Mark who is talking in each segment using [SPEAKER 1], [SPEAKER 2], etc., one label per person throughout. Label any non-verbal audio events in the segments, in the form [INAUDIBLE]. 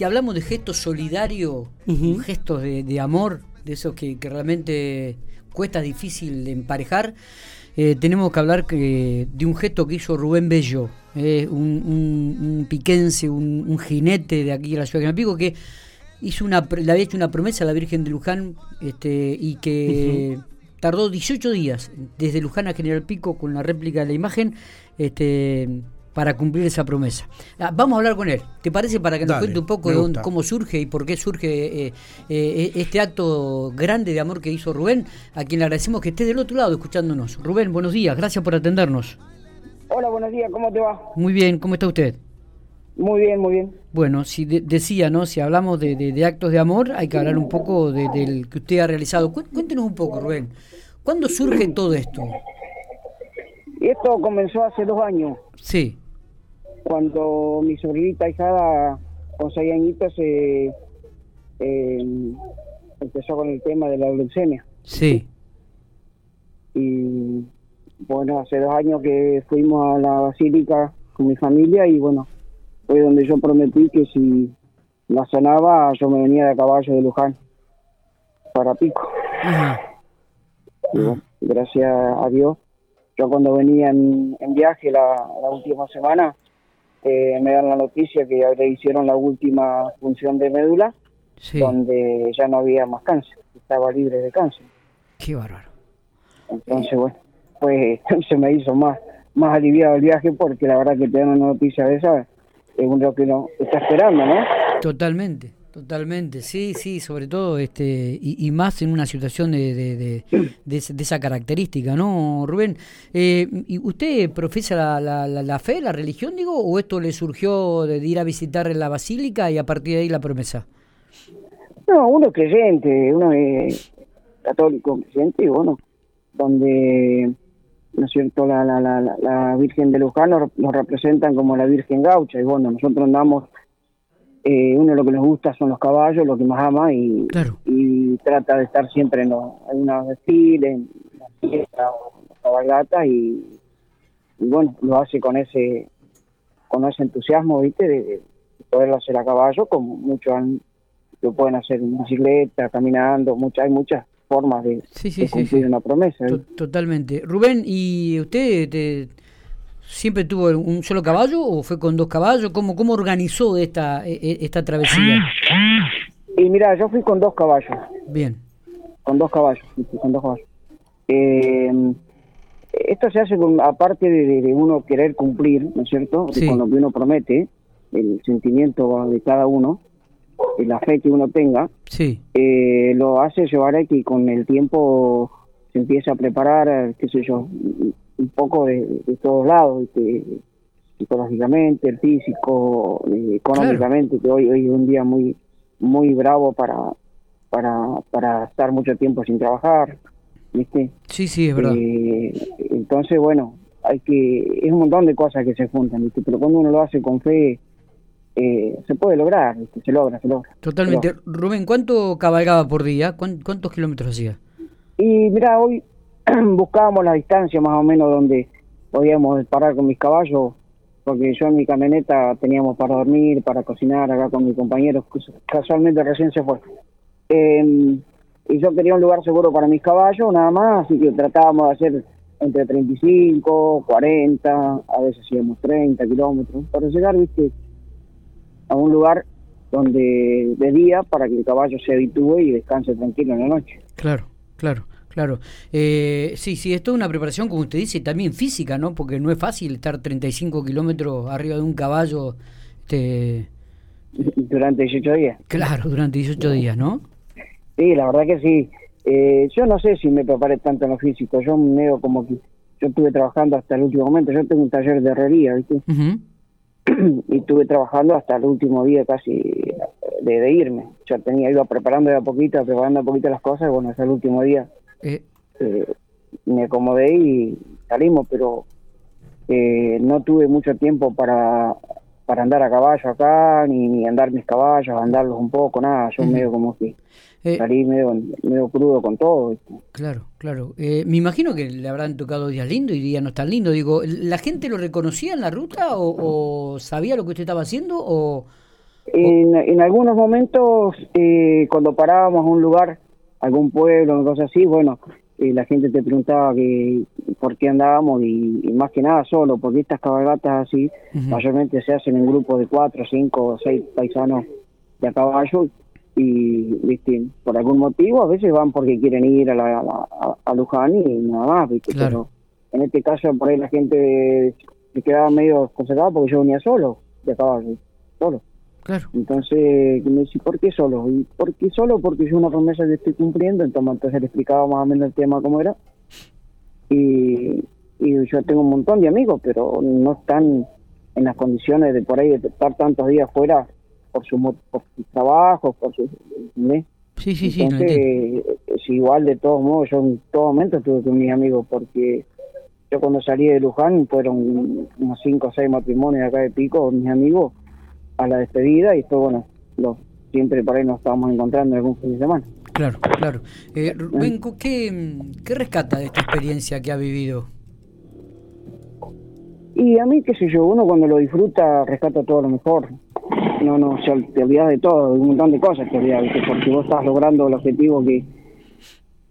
[SPEAKER 1] si hablamos de gestos solidarios, gestos de, amor, de esos que, realmente cuesta difícil emparejar, eh, tenemos que hablar que, de un gesto que hizo Rubén Bello, eh, un, piquense, un, jinete de aquí de la ciudad de Pico, que hizo una, le había hecho una promesa a la Virgen de Luján este, y que tardó 18 días desde Luján a General Pico con la réplica de la imagen este, para cumplir esa promesa. Ah, vamos a hablar con él. ¿Te parece para que nos cuente un poco de cómo surge y por qué surge eh, eh, este acto grande de amor que hizo Rubén, a quien le agradecemos que esté del otro lado escuchándonos? Rubén, buenos días, gracias por atendernos.
[SPEAKER 2] Hola, buenos días, ¿cómo te va?
[SPEAKER 1] Muy bien, ¿cómo está usted?
[SPEAKER 2] Muy bien, muy bien.
[SPEAKER 1] Bueno, si decía, ¿no? Si hablamos de, actos de amor, hay que hablar un poco del que usted ha realizado. Cuéntenos un poco, Rubén. ¿Cuándo surge todo esto?
[SPEAKER 2] Esto comenzó hace dos años.
[SPEAKER 1] Sí.
[SPEAKER 2] Cuando mi sobrinita hijada, con seis añitos, eh, empezó con el tema de la leucemia.
[SPEAKER 1] Sí.
[SPEAKER 2] Y bueno, hace dos años que fuimos a la basílica con mi familia y bueno, fue donde yo prometí que si la sanaba yo me venía de caballo de Luján para Pico. gracias a Dios yo cuando venía en, viaje la, última semana, eh, me dan la noticia que ya le hicieron la última función de médula, donde ya no había más cáncer, estaba libre de cáncer.
[SPEAKER 1] Qué bárbaro.
[SPEAKER 2] Entonces, bueno, pues [LAUGHS] se me hizo más, más aliviado el viaje porque la verdad que tener una noticia de esa es uno que no está esperando, ¿no?
[SPEAKER 1] Totalmente. Totalmente, sí, sí, sobre todo este y, más en una situación de, de, de, esa característica, ¿no, Rubén? Eh, ¿y ¿Usted profesa la, la, la, fe, la religión, digo, o esto le surgió de ir a visitar la basílica y a partir de ahí la promesa?
[SPEAKER 2] No, uno es creyente, uno es católico, creyente, y bueno, donde, ¿no es cierto?, la, la, la, la Virgen de Luján nos, nos representan como la Virgen Gaucha, y bueno, nosotros andamos eh, uno lo que nos gusta son los caballos, lo que más ama y, y trata de estar siempre en, los, en una desfile, en la fiesta o en cabalgata y, bueno, lo hace con ese con ese entusiasmo, ¿viste? De, poderlo hacer a caballo, como muchos lo pueden hacer en bicicleta, caminando, muchas hay muchas formas de, cumplir una promesa.
[SPEAKER 1] Totalmente. Rubén, ¿y usted te, ¿Siempre tuvo un solo caballo o fue con dos caballos? ¿Cómo, cómo organizó esta, e, e, esta travesía?
[SPEAKER 2] Y mira, yo fui con dos caballos.
[SPEAKER 1] Bien.
[SPEAKER 2] Con dos caballos, con dos caballos. Eh, esto se hace con, aparte de, uno querer cumplir, ¿no es cierto? Con lo que uno promete, el sentimiento de cada uno, la fe que uno tenga,
[SPEAKER 1] sí.
[SPEAKER 2] Eh, lo hace llevar a que con el tiempo se empiece a preparar, qué sé yo, un poco de, todos lados, psicológicamente, físico, eh, económicamente, que hoy, hoy es un día muy muy bravo para, para, para estar mucho tiempo sin trabajar, ¿viste?
[SPEAKER 1] Sí, sí, es verdad.
[SPEAKER 2] Eh, entonces, bueno, hay que es un montón de cosas que se juntan, ¿viste? Pero cuando uno lo hace con fe, eh, se puede lograr, Se logra, se logra.
[SPEAKER 1] Totalmente. Rubén, ¿cuánto cabalgaba por día? ¿Cuántos kilómetros hacía?
[SPEAKER 2] Y mira, hoy [CLEARS THROAT] buscábamos la distancia más o menos donde podíamos parar con mis caballos, porque yo en mi camioneta teníamos para dormir, para cocinar acá con mis compañeros, casualmente recién se fue. Em, y yo quería un lugar seguro para mis caballos, nada más, así que tratábamos de hacer entre 35, 40, a veces íbamos 30 kilómetros, para llegar, viste, a un lugar donde de día para que el caballo se habitúe y descanse tranquilo en la noche.
[SPEAKER 1] Claro, claro. Claro. Eh, sí, sí, esto es una preparación, como usted dice, también física, ¿no? Porque no es fácil estar 35 kilómetros arriba de un caballo. Este...
[SPEAKER 2] Durante 18 días.
[SPEAKER 1] Claro, durante 18 días, ¿no?
[SPEAKER 2] Sí, la verdad que sí. Eh, yo no sé si me preparé tanto en lo físico. Yo me como que yo estuve trabajando hasta el último momento. Yo tengo un taller de herrería, ¿viste? [CLEARS THROAT] y estuve trabajando hasta el último día casi de, irme. Yo tenía, iba preparando de a poquito, preparando a poquito las cosas, y bueno, hasta el último día eh, eh, me acomodé y salimos, pero eh, no tuve mucho tiempo para, para andar a caballo acá, ni, andar mis caballos, andarlos un poco, nada, yo medio como que salí medio, medio crudo con todo.
[SPEAKER 1] Claro, claro. me imagino que le habrán tocado días lindos y días no tan lindos. Digo, ¿la gente lo reconocía en la ruta o, sabía lo que usted estaba haciendo o...?
[SPEAKER 2] En, en algunos momentos, eh, cuando parábamos a un lugar, algún pueblo, una cosa así, bueno, eh, la gente te preguntaba que por qué andábamos y, más que nada solo, porque estas cabalgatas así mayormente se hacen en grupos de cuatro, cinco o seis paisanos de a caballo y, viste, por algún motivo a veces van porque quieren ir a, la, a, Luján y nada más, viste, pero en este caso por ahí la gente se quedaba medio desconcertada porque yo venía solo de a caballo, solo.
[SPEAKER 1] Claro.
[SPEAKER 2] Entonces me dice, ¿por qué solo? ¿Y por qué solo? Porque es una promesa que estoy cumpliendo. Entonces, le explicaba más o menos el tema cómo era. Y, y yo tengo un montón de amigos, pero no están en las condiciones de por ahí de estar tantos días fuera por su, por sus trabajos, por su...
[SPEAKER 1] Sí, sí, sí.
[SPEAKER 2] Entonces, es igual de todos modos, yo en todo momento estuve con mis amigos porque yo cuando salí de Luján fueron unos cinco o seis matrimonios acá de Pico, mis amigos, a la despedida y después, bueno, lo, siempre por ahí nos estábamos encontrando en algún fin de semana.
[SPEAKER 1] Claro, claro. Eh, Rubén, ¿qué, ¿qué rescata de esta experiencia que ha vivido?
[SPEAKER 2] Y a mí, qué sé yo, uno cuando lo disfruta rescata todo lo mejor. No, no, o sea, te olvidas de todo, de un montón de cosas te olvidas, porque vos estás logrando el objetivo que,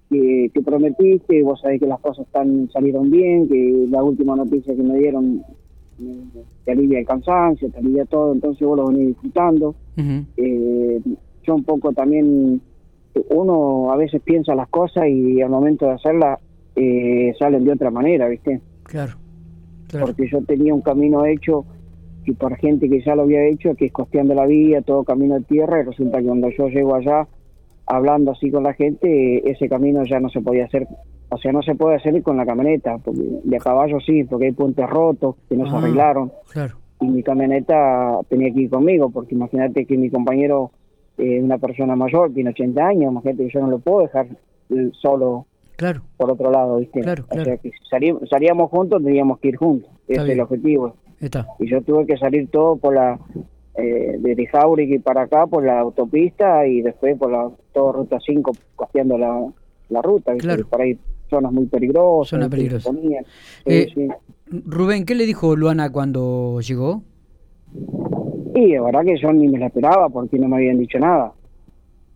[SPEAKER 2] que, que, prometiste, vos sabés que las cosas están salieron bien, que la última noticia que me dieron te alivia el cansancio, te alivia todo, entonces vos lo venís disfrutando. eh, yo un poco también, uno a veces piensa las cosas y al momento de hacerlas eh, salen de otra manera, ¿viste?
[SPEAKER 1] Claro,
[SPEAKER 2] Porque yo tenía un camino hecho y por gente que ya lo había hecho, que es costeando la vía, todo camino de tierra, y resulta que cuando yo llego allá hablando así con la gente, ese camino ya no se podía hacer o sea, no se puede hacer con la camioneta, porque de caballo sí, porque hay puentes rotos que no se ah, arreglaron.
[SPEAKER 1] Claro.
[SPEAKER 2] Y mi camioneta tenía que ir conmigo, porque imagínate que mi compañero es una persona mayor, tiene 80 años, imagínate que yo no lo puedo dejar solo
[SPEAKER 1] claro.
[SPEAKER 2] por otro lado, ¿viste?
[SPEAKER 1] Claro,
[SPEAKER 2] O sea, que si salíamos, juntos, teníamos que ir juntos. Ese es el objetivo.
[SPEAKER 1] Está.
[SPEAKER 2] Y yo tuve que salir todo por la eh, de Jauregui para acá por la autopista y después por la toda ruta 5 costeando la, la ruta,
[SPEAKER 1] Claro.
[SPEAKER 2] por ahí zonas muy peligrosas.
[SPEAKER 1] Eh, Rubén, ¿qué le dijo Luana cuando llegó?
[SPEAKER 2] Y de verdad que yo ni me la esperaba porque no me habían dicho nada.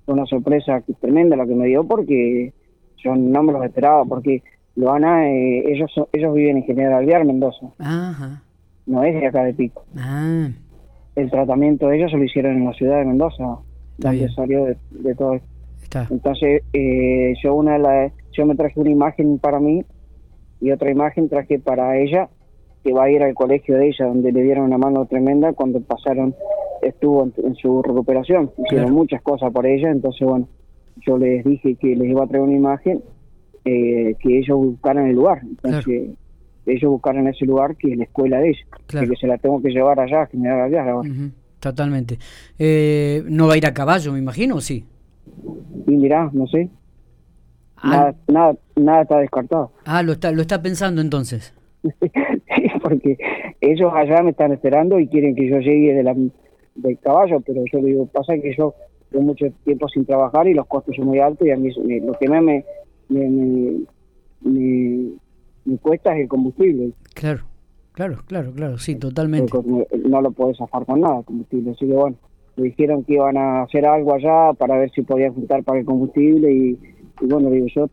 [SPEAKER 2] Fue una sorpresa tremenda lo que me dio porque yo no me lo esperaba porque Luana, eh, ellos ellos viven en General Alvear, Mendoza.
[SPEAKER 1] Ajá.
[SPEAKER 2] No es de acá de Pico.
[SPEAKER 1] Ah.
[SPEAKER 2] El tratamiento de ellos se lo hicieron en la ciudad de Mendoza, donde salió de, de todo esto. Entonces, eh, yo una la, yo me traje una imagen para mí y otra imagen traje para ella, que va a ir al colegio de ella, donde le dieron una mano tremenda cuando pasaron, estuvo en, su recuperación. Hicieron muchas cosas por ella, entonces, bueno, yo les dije que les iba a traer una imagen, eh, que ellos buscaran el lugar. Entonces, ellos buscaran ese lugar que es la escuela de ella, que se la tengo que llevar allá, que me haga allá.
[SPEAKER 1] Totalmente. Eh, ¿No va a ir a caballo, me imagino, o sí?
[SPEAKER 2] Y mirá, no sé. Ah. Nada, nada, está descartado. [LAUGHS]
[SPEAKER 1] Ah, lo está, lo está pensando entonces.
[SPEAKER 2] sí, porque ellos allá me están esperando y quieren que yo llegue de la, del caballo, pero yo digo, pasa que yo tengo mucho tiempo sin trabajar y los costos son muy altos y a mí lo que me, me, me, me, cuesta es el combustible.
[SPEAKER 1] Claro, claro, claro, claro, sí, totalmente.
[SPEAKER 2] no lo puedes zafar con nada, combustible, así que bueno me dijeron que iban a hacer algo allá para ver si podían juntar para el combustible y, bueno, digo yo,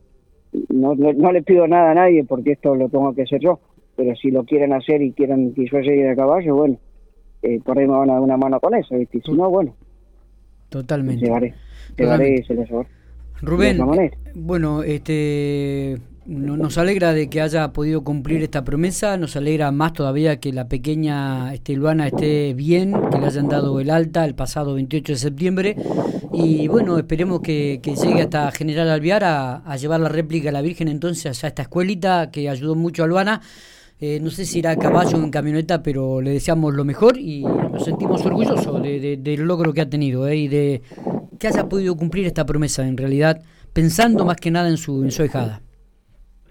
[SPEAKER 2] no, no, le pido nada a nadie porque esto lo tengo que hacer yo, pero si lo quieren hacer y quieren que yo llegue a caballo, bueno, eh, por ahí me van a dar una mano con eso, ¿viste? si no, bueno.
[SPEAKER 1] Totalmente.
[SPEAKER 2] Llevaré, llevaré ese
[SPEAKER 1] Rubén, bueno, este nos alegra de que haya podido cumplir esta promesa, nos alegra más todavía que la pequeña este, Luana esté bien, que le hayan dado el alta el pasado 28 de septiembre y bueno, esperemos que, llegue hasta General Alviar a, llevar la réplica a la Virgen entonces a esta escuelita que ayudó mucho a Luana. Eh, no sé si irá a caballo o en camioneta, pero le deseamos lo mejor y nos sentimos orgullosos del logro que ha tenido eh, y de que haya podido cumplir esta promesa en realidad, pensando más que nada en su, en su.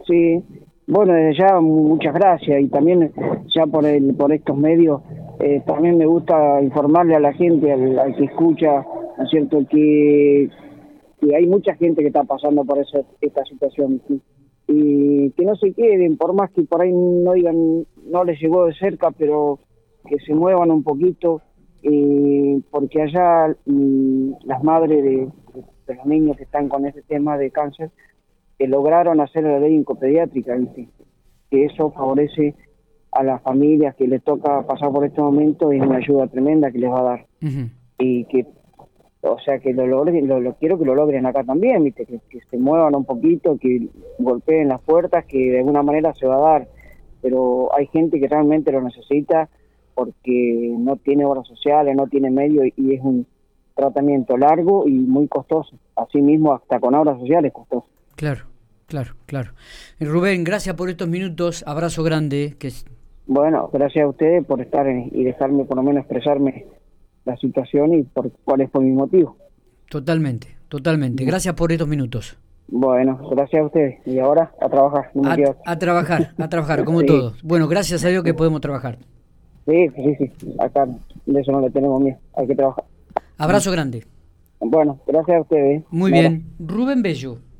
[SPEAKER 2] Sí, bueno, desde ya muchas gracias. Y también ya por el, por estos medios eh, también me gusta informarle a la gente, al, que escucha, ¿no es cierto?, que, hay mucha gente que está pasando por esa, esta situación y que no se queden, por más que por ahí no digan, no les llegó de cerca, pero que se muevan un poquito eh, porque allá mm, las madres de, los niños que están con ese tema de cáncer que lograron hacer la ley incopediátrica, que eso favorece a las familias que les toca pasar por este momento es una ayuda tremenda que les va a dar. Y que, o sea, que lo logren, lo, quiero que lo logren acá también, ¿viste? Que, que, se muevan un poquito, que golpeen las puertas, que de alguna manera se va a dar. Pero hay gente que realmente lo necesita porque no tiene obras sociales, no tiene medio y es un tratamiento largo y muy costoso. Asimismo, hasta con obras sociales costoso.
[SPEAKER 1] Claro, claro, claro. Eh, Rubén, gracias por estos minutos. Abrazo grande. Que...
[SPEAKER 2] Bueno, gracias a ustedes por estar y dejarme por lo menos expresarme la situación y por cuál es por mi motivo.
[SPEAKER 1] Totalmente, totalmente. Gracias por estos minutos.
[SPEAKER 2] Bueno, gracias a ustedes. Y ahora a trabajar.
[SPEAKER 1] a, trabajar, a trabajar, como [LAUGHS] todos. Bueno, gracias a Dios que podemos trabajar.
[SPEAKER 2] Sí, sí, sí. Acá de eso no le tenemos miedo. Hay que trabajar.
[SPEAKER 1] Abrazo grande.
[SPEAKER 2] Bueno, gracias a ustedes.
[SPEAKER 1] Muy bien. Rubén Bello.